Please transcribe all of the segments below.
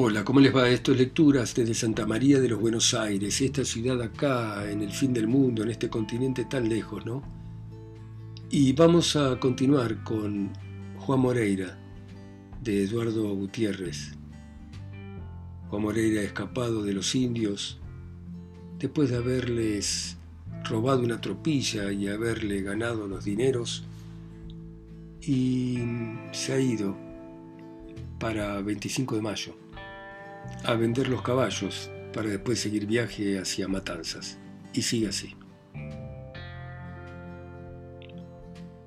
Hola, ¿cómo les va? Esto es Lecturas desde Santa María de los Buenos Aires, esta ciudad acá, en el fin del mundo, en este continente tan lejos, ¿no? Y vamos a continuar con Juan Moreira, de Eduardo Gutiérrez. Juan Moreira escapado de los indios después de haberles robado una tropilla y haberle ganado los dineros y se ha ido para 25 de mayo a vender los caballos para después seguir viaje hacia Matanzas. Y sigue así.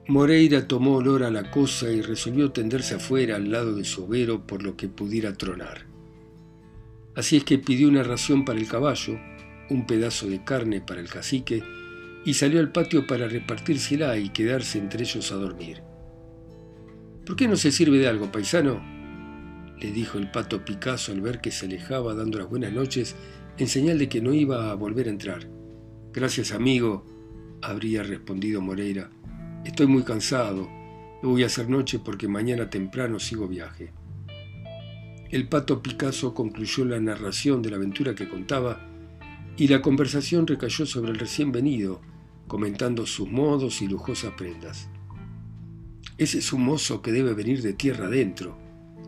Moreira tomó olor a la cosa y resolvió tenderse afuera al lado de su overo por lo que pudiera tronar. Así es que pidió una ración para el caballo, un pedazo de carne para el cacique y salió al patio para repartírsela y quedarse entre ellos a dormir. ¿Por qué no se sirve de algo, paisano? Le dijo el pato Picasso al ver que se alejaba dando las buenas noches en señal de que no iba a volver a entrar. Gracias, amigo, habría respondido Moreira. Estoy muy cansado. No voy a hacer noche porque mañana temprano sigo viaje. El pato Picasso concluyó la narración de la aventura que contaba y la conversación recayó sobre el recién venido, comentando sus modos y lujosas prendas. Ese es un mozo que debe venir de tierra adentro,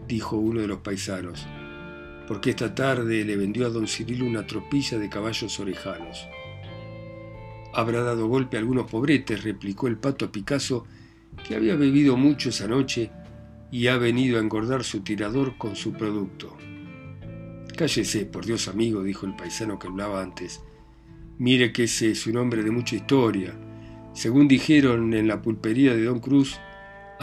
dijo uno de los paisanos, porque esta tarde le vendió a don Cirilo una tropilla de caballos orejanos. Habrá dado golpe a algunos pobretes, replicó el pato Picasso, que había bebido mucho esa noche y ha venido a engordar su tirador con su producto. Cállese, por Dios amigo, dijo el paisano que hablaba antes. Mire que ese es un hombre de mucha historia. Según dijeron en la pulpería de Don Cruz,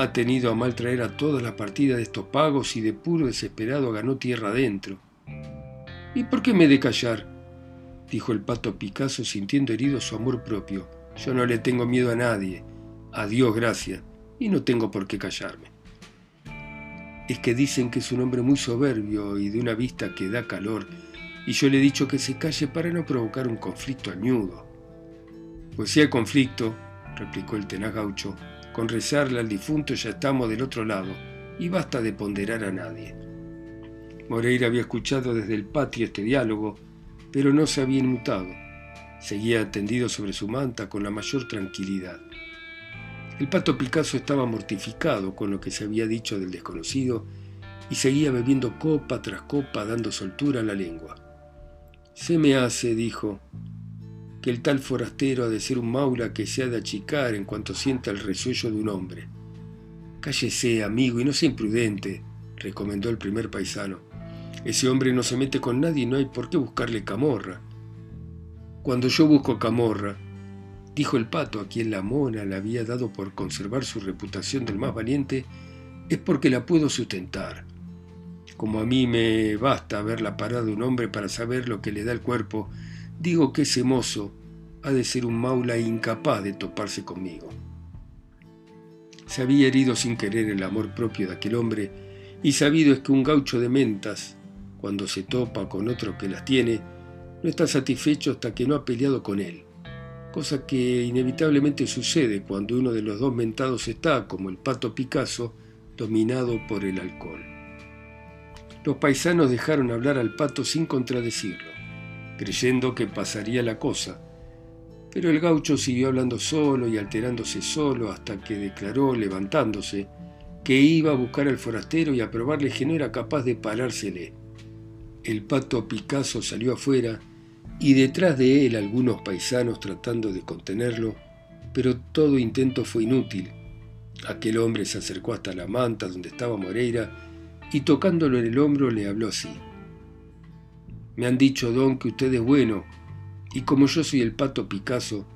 ha tenido a mal traer a toda la partida de estos pagos y de puro desesperado ganó tierra adentro. ¿Y por qué me he de callar? dijo el pato Picasso sintiendo herido su amor propio. Yo no le tengo miedo a nadie, a Dios gracias, y no tengo por qué callarme. Es que dicen que es un hombre muy soberbio y de una vista que da calor, y yo le he dicho que se calle para no provocar un conflicto añudo. Pues si hay conflicto, replicó el tenaz gaucho, con rezarle al difunto ya estamos del otro lado y basta de ponderar a nadie. Moreira había escuchado desde el patio este diálogo, pero no se había inmutado. Seguía tendido sobre su manta con la mayor tranquilidad. El pato Picasso estaba mortificado con lo que se había dicho del desconocido y seguía bebiendo copa tras copa dando soltura a la lengua. Se me hace, dijo, que el tal forastero ha de ser un maula que se ha de achicar en cuanto sienta el resuello de un hombre. Cállese, amigo, y no sea imprudente, recomendó el primer paisano. Ese hombre no se mete con nadie y no hay por qué buscarle camorra. Cuando yo busco camorra, dijo el pato a quien la mona le había dado por conservar su reputación del más valiente, es porque la puedo sustentar. Como a mí me basta ver la parada de un hombre para saber lo que le da el cuerpo digo que ese mozo ha de ser un maula incapaz de toparse conmigo. Se había herido sin querer el amor propio de aquel hombre y sabido es que un gaucho de mentas, cuando se topa con otro que las tiene, no está satisfecho hasta que no ha peleado con él, cosa que inevitablemente sucede cuando uno de los dos mentados está, como el pato Picasso, dominado por el alcohol. Los paisanos dejaron hablar al pato sin contradecirlo creyendo que pasaría la cosa. Pero el gaucho siguió hablando solo y alterándose solo hasta que declaró, levantándose, que iba a buscar al forastero y a probarle que no era capaz de parársele. El pato Picasso salió afuera y detrás de él algunos paisanos tratando de contenerlo, pero todo intento fue inútil. Aquel hombre se acercó hasta la manta donde estaba Moreira y tocándolo en el hombro le habló así. Me han dicho, don, que usted es bueno, y como yo soy el pato Picasso,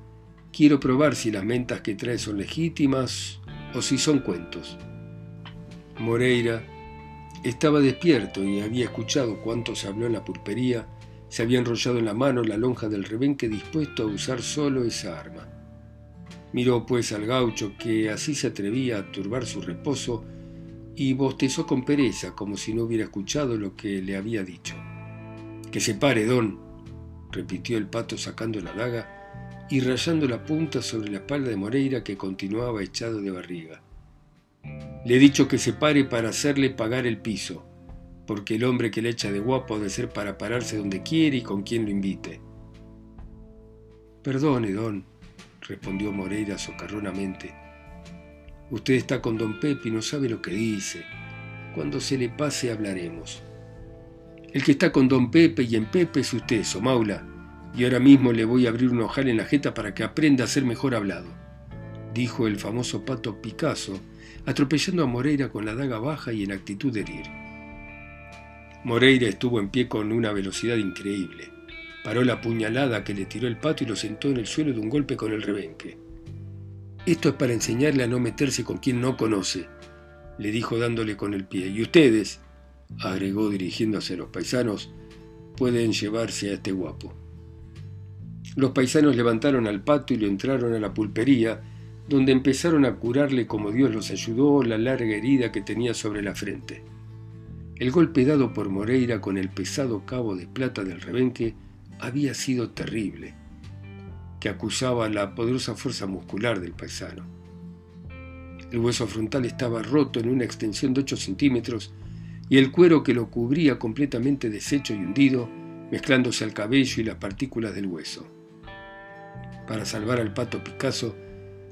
quiero probar si las mentas que trae son legítimas o si son cuentos. Moreira estaba despierto y había escuchado cuánto se habló en la pulpería, se había enrollado en la mano la lonja del rebenque dispuesto a usar solo esa arma. Miró pues al gaucho que así se atrevía a turbar su reposo y bostezó con pereza como si no hubiera escuchado lo que le había dicho. Que se pare, don, repitió el pato sacando la daga y rayando la punta sobre la espalda de Moreira que continuaba echado de barriga. Le he dicho que se pare para hacerle pagar el piso. porque el hombre que le echa de guapo debe ser para pararse donde quiere y con quien lo invite. Perdone, don, respondió Moreira socarronamente. Usted está con don Pepe y no sabe lo que dice. Cuando se le pase hablaremos. El que está con don Pepe y en Pepe es usted, Somaula, y ahora mismo le voy a abrir un ojal en la jeta para que aprenda a ser mejor hablado, dijo el famoso pato Picasso, atropellando a Moreira con la daga baja y en actitud de herir. Moreira estuvo en pie con una velocidad increíble. Paró la puñalada que le tiró el pato y lo sentó en el suelo de un golpe con el rebenque. Esto es para enseñarle a no meterse con quien no conoce, le dijo dándole con el pie. Y ustedes, agregó dirigiéndose a los paisanos, pueden llevarse a este guapo. Los paisanos levantaron al pato y lo entraron a la pulpería, donde empezaron a curarle como Dios los ayudó la larga herida que tenía sobre la frente. El golpe dado por Moreira con el pesado cabo de plata del rebenque había sido terrible, que acusaba la poderosa fuerza muscular del paisano. El hueso frontal estaba roto en una extensión de 8 centímetros y el cuero que lo cubría completamente deshecho y hundido, mezclándose al cabello y las partículas del hueso. Para salvar al pato Picasso,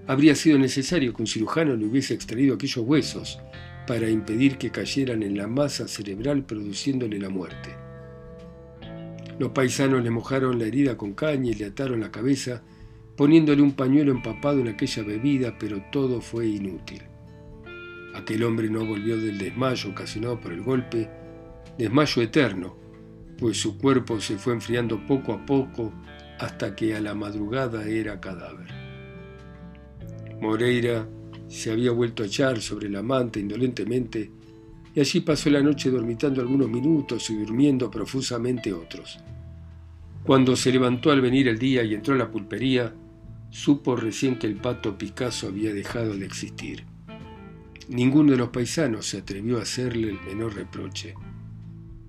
habría sido necesario que un cirujano le hubiese extraído aquellos huesos para impedir que cayeran en la masa cerebral produciéndole la muerte. Los paisanos le mojaron la herida con caña y le ataron la cabeza, poniéndole un pañuelo empapado en aquella bebida, pero todo fue inútil. Aquel hombre no volvió del desmayo ocasionado por el golpe, desmayo eterno, pues su cuerpo se fue enfriando poco a poco hasta que a la madrugada era cadáver. Moreira se había vuelto a echar sobre la manta indolentemente y allí pasó la noche dormitando algunos minutos y durmiendo profusamente otros. Cuando se levantó al venir el día y entró a la pulpería, supo recién que el pato Picasso había dejado de existir. Ninguno de los paisanos se atrevió a hacerle el menor reproche.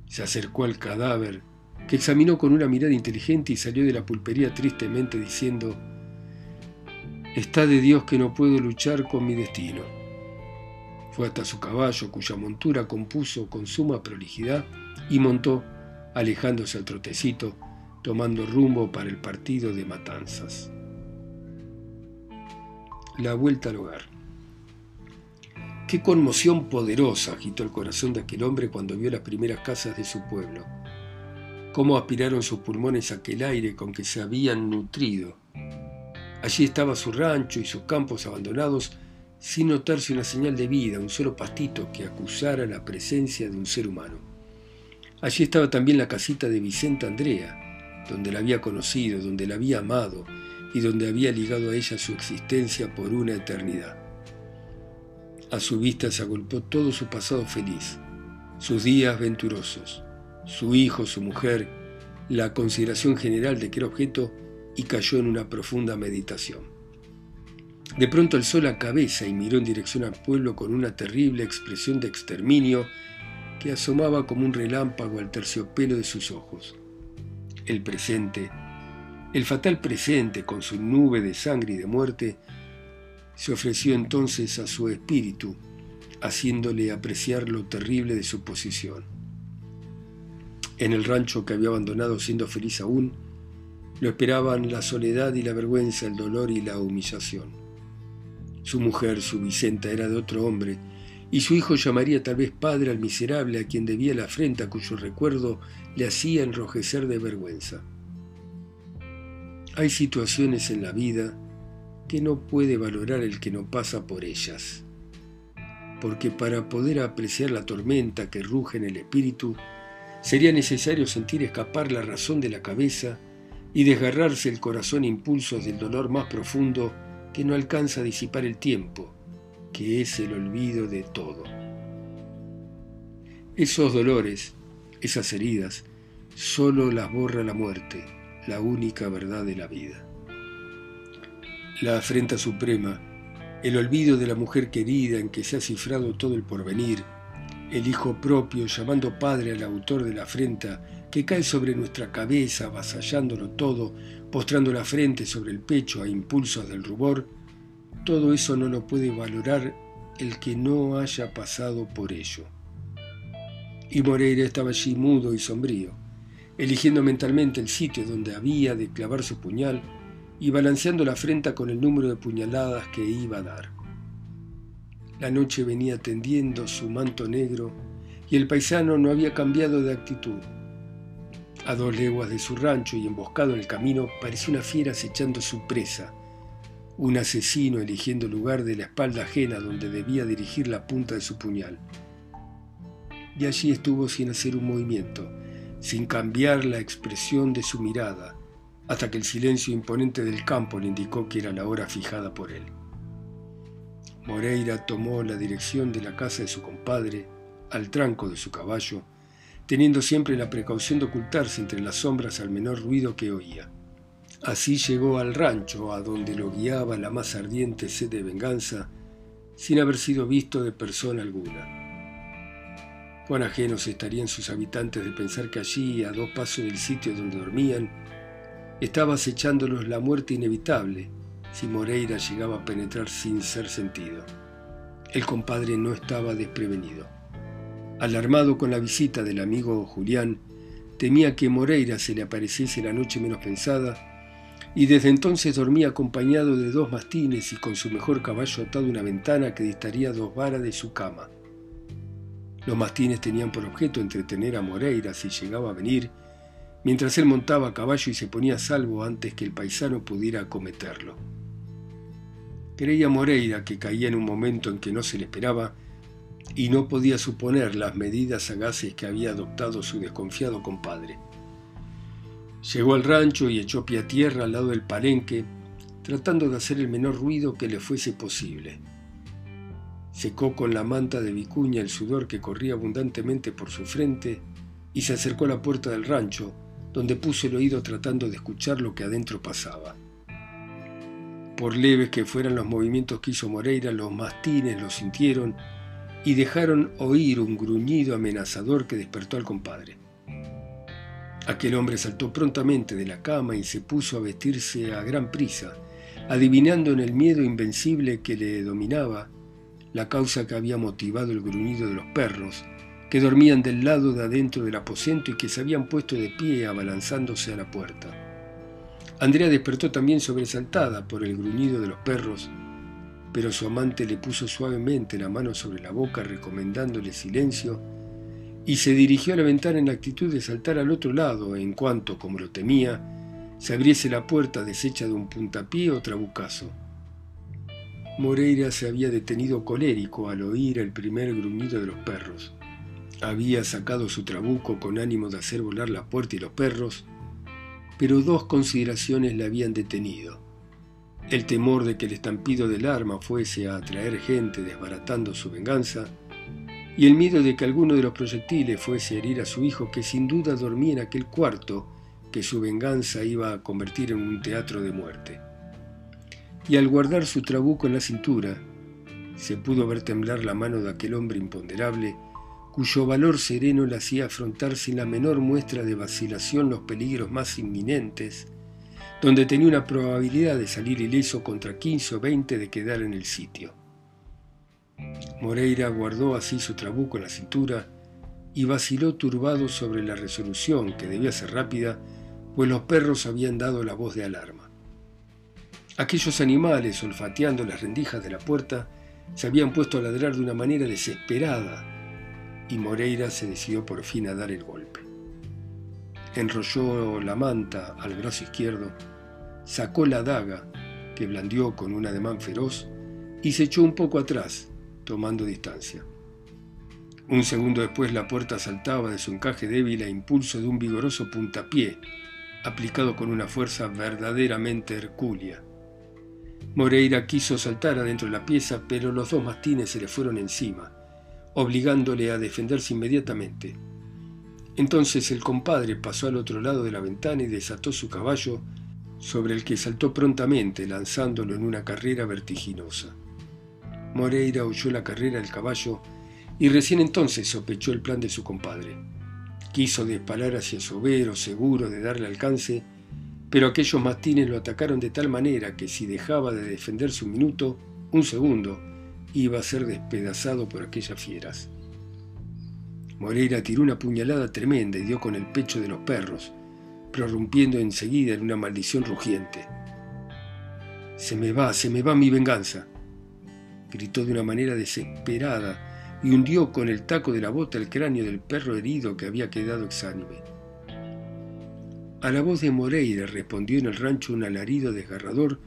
Se acercó al cadáver, que examinó con una mirada inteligente y salió de la pulpería tristemente diciendo, Está de Dios que no puedo luchar con mi destino. Fue hasta su caballo, cuya montura compuso con suma prolijidad, y montó, alejándose al trotecito, tomando rumbo para el partido de Matanzas. La vuelta al hogar. Qué conmoción poderosa agitó el corazón de aquel hombre cuando vio las primeras casas de su pueblo. Cómo aspiraron sus pulmones aquel aire con que se habían nutrido. Allí estaba su rancho y sus campos abandonados sin notarse una señal de vida, un solo pastito que acusara la presencia de un ser humano. Allí estaba también la casita de Vicenta Andrea, donde la había conocido, donde la había amado y donde había ligado a ella su existencia por una eternidad. A su vista se agolpó todo su pasado feliz, sus días venturosos, su hijo, su mujer, la consideración general de que era objeto y cayó en una profunda meditación. De pronto alzó la cabeza y miró en dirección al pueblo con una terrible expresión de exterminio que asomaba como un relámpago al terciopelo de sus ojos. El presente, el fatal presente con su nube de sangre y de muerte, se ofreció entonces a su espíritu, haciéndole apreciar lo terrible de su posición. En el rancho que había abandonado siendo feliz aún, lo esperaban la soledad y la vergüenza, el dolor y la humillación. Su mujer, su Vicenta, era de otro hombre, y su hijo llamaría tal vez padre al miserable a quien debía la afrenta cuyo recuerdo le hacía enrojecer de vergüenza. Hay situaciones en la vida que no puede valorar el que no pasa por ellas, porque para poder apreciar la tormenta que ruge en el espíritu, sería necesario sentir escapar la razón de la cabeza y desgarrarse el corazón impulsos del dolor más profundo que no alcanza a disipar el tiempo, que es el olvido de todo. Esos dolores, esas heridas, solo las borra la muerte, la única verdad de la vida. La afrenta suprema, el olvido de la mujer querida en que se ha cifrado todo el porvenir, el hijo propio llamando padre al autor de la afrenta que cae sobre nuestra cabeza, avasallándolo todo, postrando la frente sobre el pecho a impulsos del rubor, todo eso no lo puede valorar el que no haya pasado por ello. Y Moreira estaba allí mudo y sombrío, eligiendo mentalmente el sitio donde había de clavar su puñal y balanceando la frente con el número de puñaladas que iba a dar. La noche venía tendiendo su manto negro y el paisano no había cambiado de actitud. A dos leguas de su rancho y emboscado en el camino parecía una fiera acechando su presa, un asesino eligiendo el lugar de la espalda ajena donde debía dirigir la punta de su puñal. Y allí estuvo sin hacer un movimiento, sin cambiar la expresión de su mirada, hasta que el silencio imponente del campo le indicó que era la hora fijada por él. Moreira tomó la dirección de la casa de su compadre, al tranco de su caballo, teniendo siempre la precaución de ocultarse entre las sombras al menor ruido que oía. Así llegó al rancho, a donde lo guiaba la más ardiente sed de venganza, sin haber sido visto de persona alguna. Cuán ajenos estarían sus habitantes de pensar que allí, a dos pasos del sitio donde dormían, estaba acechándolos la muerte inevitable, si Moreira llegaba a penetrar sin ser sentido. El compadre no estaba desprevenido. Alarmado con la visita del amigo Julián, temía que Moreira se le apareciese la noche menos pensada y desde entonces dormía acompañado de dos mastines y con su mejor caballo atado a una ventana que distaría dos varas de su cama. Los mastines tenían por objeto entretener a Moreira si llegaba a venir, mientras él montaba a caballo y se ponía a salvo antes que el paisano pudiera acometerlo. Creía Moreira que caía en un momento en que no se le esperaba y no podía suponer las medidas sagaces que había adoptado su desconfiado compadre. Llegó al rancho y echó pie a tierra al lado del palenque, tratando de hacer el menor ruido que le fuese posible. Secó con la manta de vicuña el sudor que corría abundantemente por su frente y se acercó a la puerta del rancho, donde puso el oído tratando de escuchar lo que adentro pasaba. Por leves que fueran los movimientos que hizo Moreira, los mastines lo sintieron y dejaron oír un gruñido amenazador que despertó al compadre. Aquel hombre saltó prontamente de la cama y se puso a vestirse a gran prisa, adivinando en el miedo invencible que le dominaba la causa que había motivado el gruñido de los perros, que dormían del lado de adentro del aposento y que se habían puesto de pie abalanzándose a la puerta. Andrea despertó también sobresaltada por el gruñido de los perros, pero su amante le puso suavemente la mano sobre la boca recomendándole silencio y se dirigió a la ventana en la actitud de saltar al otro lado en cuanto, como lo temía, se abriese la puerta deshecha de un puntapié o trabucazo. Moreira se había detenido colérico al oír el primer gruñido de los perros. Había sacado su trabuco con ánimo de hacer volar la puerta y los perros, pero dos consideraciones le habían detenido. El temor de que el estampido del arma fuese a atraer gente desbaratando su venganza, y el miedo de que alguno de los proyectiles fuese a herir a su hijo que sin duda dormía en aquel cuarto que su venganza iba a convertir en un teatro de muerte. Y al guardar su trabuco en la cintura, se pudo ver temblar la mano de aquel hombre imponderable cuyo valor sereno le hacía afrontar sin la menor muestra de vacilación los peligros más inminentes, donde tenía una probabilidad de salir ileso contra 15 o 20 de quedar en el sitio. Moreira guardó así su trabuco en la cintura y vaciló turbado sobre la resolución, que debía ser rápida, pues los perros habían dado la voz de alarma. Aquellos animales, olfateando las rendijas de la puerta, se habían puesto a ladrar de una manera desesperada y Moreira se decidió por fin a dar el golpe. Enrolló la manta al brazo izquierdo, sacó la daga que blandió con un ademán feroz y se echó un poco atrás, tomando distancia. Un segundo después la puerta saltaba de su encaje débil a impulso de un vigoroso puntapié, aplicado con una fuerza verdaderamente hercúlea. Moreira quiso saltar adentro de la pieza, pero los dos mastines se le fueron encima obligándole a defenderse inmediatamente. Entonces el compadre pasó al otro lado de la ventana y desató su caballo, sobre el que saltó prontamente, lanzándolo en una carrera vertiginosa. Moreira oyó la carrera del caballo y recién entonces sospechó el plan de su compadre. Quiso disparar hacia Sobero, seguro de darle alcance, pero aquellos mastines lo atacaron de tal manera que si dejaba de defenderse un minuto, un segundo, iba a ser despedazado por aquellas fieras. Moreira tiró una puñalada tremenda y dio con el pecho de los perros, prorrumpiendo enseguida en una maldición rugiente. Se me va, se me va mi venganza, gritó de una manera desesperada y hundió con el taco de la bota el cráneo del perro herido que había quedado exánime. A la voz de Moreira respondió en el rancho un alarido desgarrador,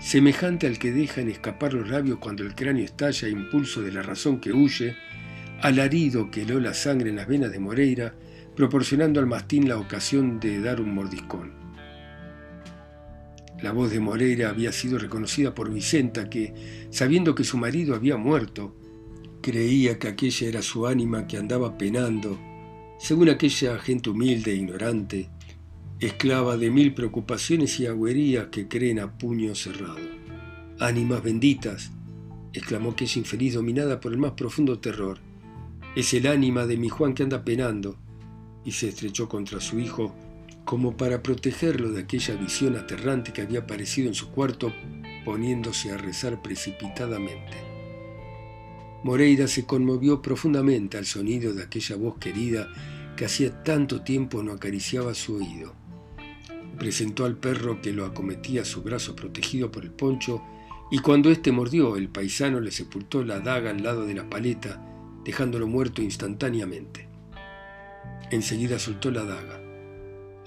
semejante al que dejan escapar los labios cuando el cráneo estalla a impulso de la razón que huye, alarido que heló la sangre en las venas de Moreira, proporcionando al mastín la ocasión de dar un mordiscón. La voz de Moreira había sido reconocida por Vicenta, que, sabiendo que su marido había muerto, creía que aquella era su ánima que andaba penando, según aquella gente humilde e ignorante, esclava de mil preocupaciones y agüerías que creen a puño cerrado. Ánimas benditas, exclamó aquella infeliz dominada por el más profundo terror. Es el ánima de mi Juan que anda penando, y se estrechó contra su hijo como para protegerlo de aquella visión aterrante que había aparecido en su cuarto, poniéndose a rezar precipitadamente. Moreira se conmovió profundamente al sonido de aquella voz querida que hacía tanto tiempo no acariciaba su oído. Presentó al perro que lo acometía su brazo protegido por el poncho, y cuando éste mordió, el paisano le sepultó la daga al lado de la paleta, dejándolo muerto instantáneamente. Enseguida soltó la daga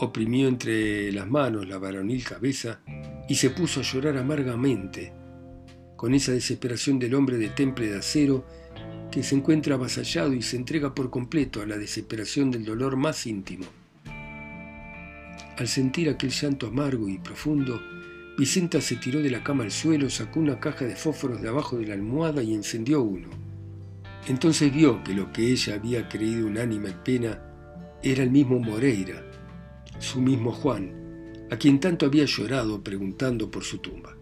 oprimió entre las manos la varonil cabeza y se puso a llorar amargamente, con esa desesperación del hombre de temple de acero que se encuentra avasallado y se entrega por completo a la desesperación del dolor más íntimo. Al sentir aquel llanto amargo y profundo, Vicenta se tiró de la cama al suelo, sacó una caja de fósforos de abajo de la almohada y encendió uno. Entonces vio que lo que ella había creído un ánima en pena era el mismo Moreira, su mismo Juan, a quien tanto había llorado preguntando por su tumba.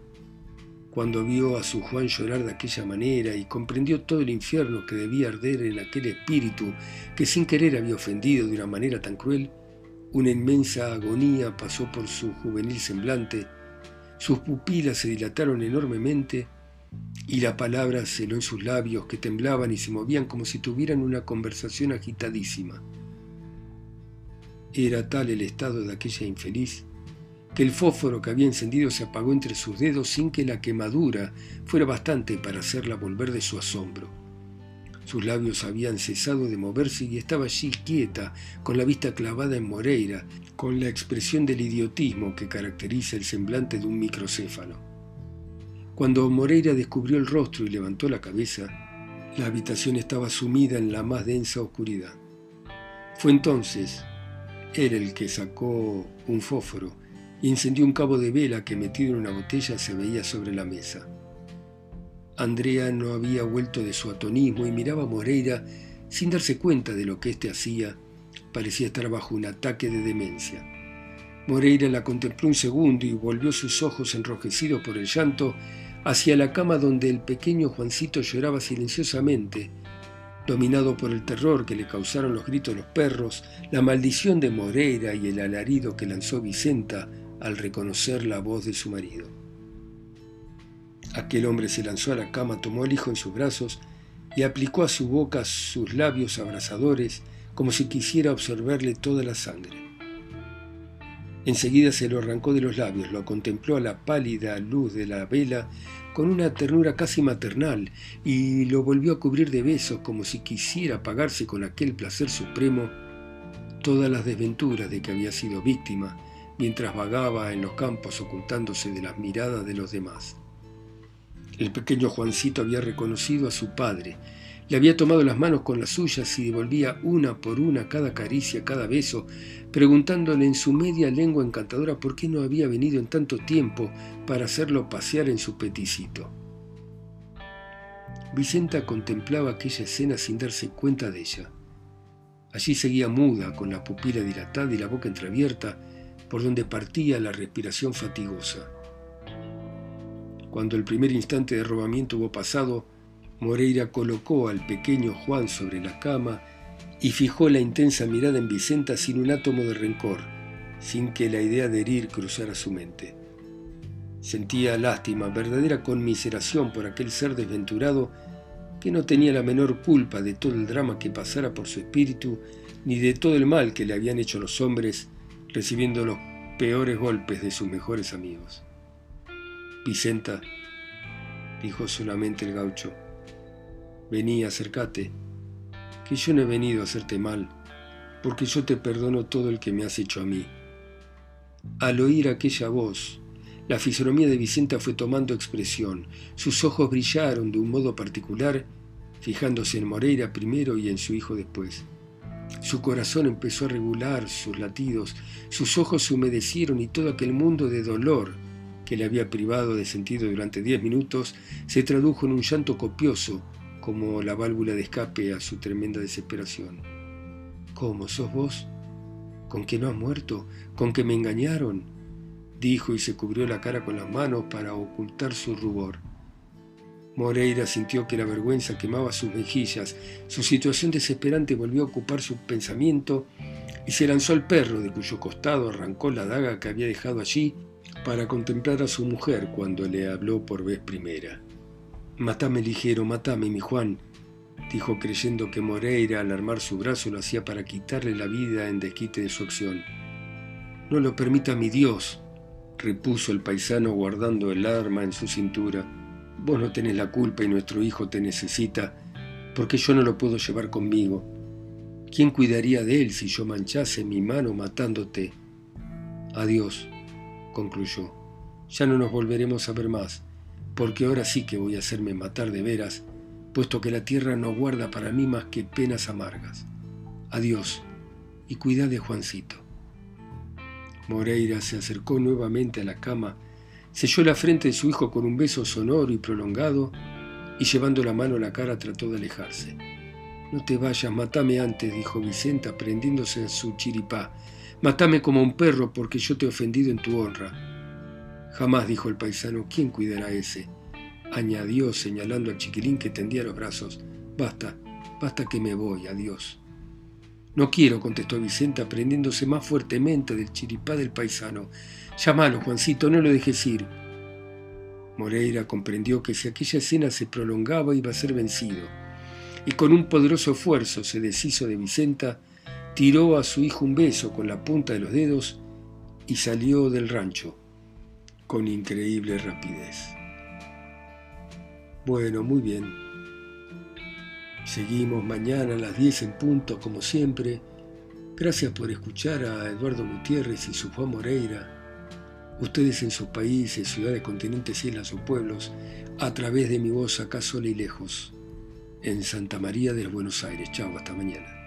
Cuando vio a su Juan llorar de aquella manera y comprendió todo el infierno que debía arder en aquel espíritu que sin querer había ofendido de una manera tan cruel, una inmensa agonía pasó por su juvenil semblante, sus pupilas se dilataron enormemente y la palabra celó en sus labios que temblaban y se movían como si tuvieran una conversación agitadísima. Era tal el estado de aquella infeliz que el fósforo que había encendido se apagó entre sus dedos sin que la quemadura fuera bastante para hacerla volver de su asombro. Sus labios habían cesado de moverse y estaba allí quieta, con la vista clavada en Moreira, con la expresión del idiotismo que caracteriza el semblante de un microcéfalo. Cuando Moreira descubrió el rostro y levantó la cabeza, la habitación estaba sumida en la más densa oscuridad. Fue entonces era el que sacó un fósforo y encendió un cabo de vela que metido en una botella se veía sobre la mesa. Andrea no había vuelto de su atonismo y miraba a Moreira sin darse cuenta de lo que éste hacía. Parecía estar bajo un ataque de demencia. Moreira la contempló un segundo y volvió sus ojos enrojecidos por el llanto hacia la cama donde el pequeño Juancito lloraba silenciosamente dominado por el terror que le causaron los gritos de los perros, la maldición de Moreira y el alarido que lanzó Vicenta al reconocer la voz de su marido. Aquel hombre se lanzó a la cama, tomó al hijo en sus brazos y aplicó a su boca sus labios abrasadores como si quisiera absorberle toda la sangre. Enseguida se lo arrancó de los labios, lo contempló a la pálida luz de la vela con una ternura casi maternal y lo volvió a cubrir de besos como si quisiera pagarse con aquel placer supremo todas las desventuras de que había sido víctima mientras vagaba en los campos ocultándose de las miradas de los demás. El pequeño Juancito había reconocido a su padre, le había tomado las manos con las suyas y devolvía una por una cada caricia, cada beso, preguntándole en su media lengua encantadora por qué no había venido en tanto tiempo para hacerlo pasear en su peticito. Vicenta contemplaba aquella escena sin darse cuenta de ella. Allí seguía muda, con la pupila dilatada y la boca entreabierta, por donde partía la respiración fatigosa. Cuando el primer instante de robamiento hubo pasado, Moreira colocó al pequeño Juan sobre la cama y fijó la intensa mirada en Vicenta sin un átomo de rencor, sin que la idea de herir cruzara su mente. Sentía lástima, verdadera conmiseración por aquel ser desventurado que no tenía la menor culpa de todo el drama que pasara por su espíritu, ni de todo el mal que le habían hecho los hombres, recibiendo los peores golpes de sus mejores amigos. Vicenta, dijo solamente el gaucho, vení, acércate, que yo no he venido a hacerte mal, porque yo te perdono todo el que me has hecho a mí. Al oír aquella voz, la fisonomía de Vicenta fue tomando expresión, sus ojos brillaron de un modo particular, fijándose en Moreira primero y en su hijo después. Su corazón empezó a regular sus latidos, sus ojos se humedecieron y todo aquel mundo de dolor que le había privado de sentido durante diez minutos se tradujo en un llanto copioso como la válvula de escape a su tremenda desesperación. ¿Cómo sos vos? ¿Con que no has muerto? ¿Con que me engañaron? dijo y se cubrió la cara con las manos para ocultar su rubor. Moreira sintió que la vergüenza quemaba sus mejillas, su situación desesperante volvió a ocupar su pensamiento y se lanzó al perro, de cuyo costado arrancó la daga que había dejado allí para contemplar a su mujer cuando le habló por vez primera. Matame ligero, matame, mi Juan, dijo creyendo que Moreira al armar su brazo lo hacía para quitarle la vida en desquite de su acción. No lo permita mi Dios, repuso el paisano guardando el arma en su cintura. Vos no tenés la culpa y nuestro hijo te necesita, porque yo no lo puedo llevar conmigo. ¿Quién cuidaría de él si yo manchase mi mano matándote? Adiós, concluyó. Ya no nos volveremos a ver más, porque ahora sí que voy a hacerme matar de veras, puesto que la tierra no guarda para mí más que penas amargas. Adiós, y cuida de Juancito. Moreira se acercó nuevamente a la cama, selló la frente de su hijo con un beso sonoro y prolongado, y llevando la mano a la cara trató de alejarse. No te vayas, matame antes, dijo Vicenta, prendiéndose a su chiripá. Matame como un perro, porque yo te he ofendido en tu honra. Jamás, dijo el paisano, ¿quién cuidará a ese? añadió, señalando al chiquilín que tendía los brazos. Basta, basta que me voy, adiós. No quiero, contestó Vicenta, prendiéndose más fuertemente del chiripá del paisano. Llámalo, Juancito, no lo dejes ir. Moreira comprendió que si aquella escena se prolongaba iba a ser vencido, y con un poderoso esfuerzo se deshizo de Vicenta, tiró a su hijo un beso con la punta de los dedos y salió del rancho con increíble rapidez. Bueno, muy bien. Seguimos mañana a las 10 en punto, como siempre. Gracias por escuchar a Eduardo Gutiérrez y su Juan Moreira. Ustedes en sus países, ciudades, continentes, islas o pueblos, a través de mi voz acá sola y lejos, en Santa María de los Buenos Aires. Chao, hasta mañana.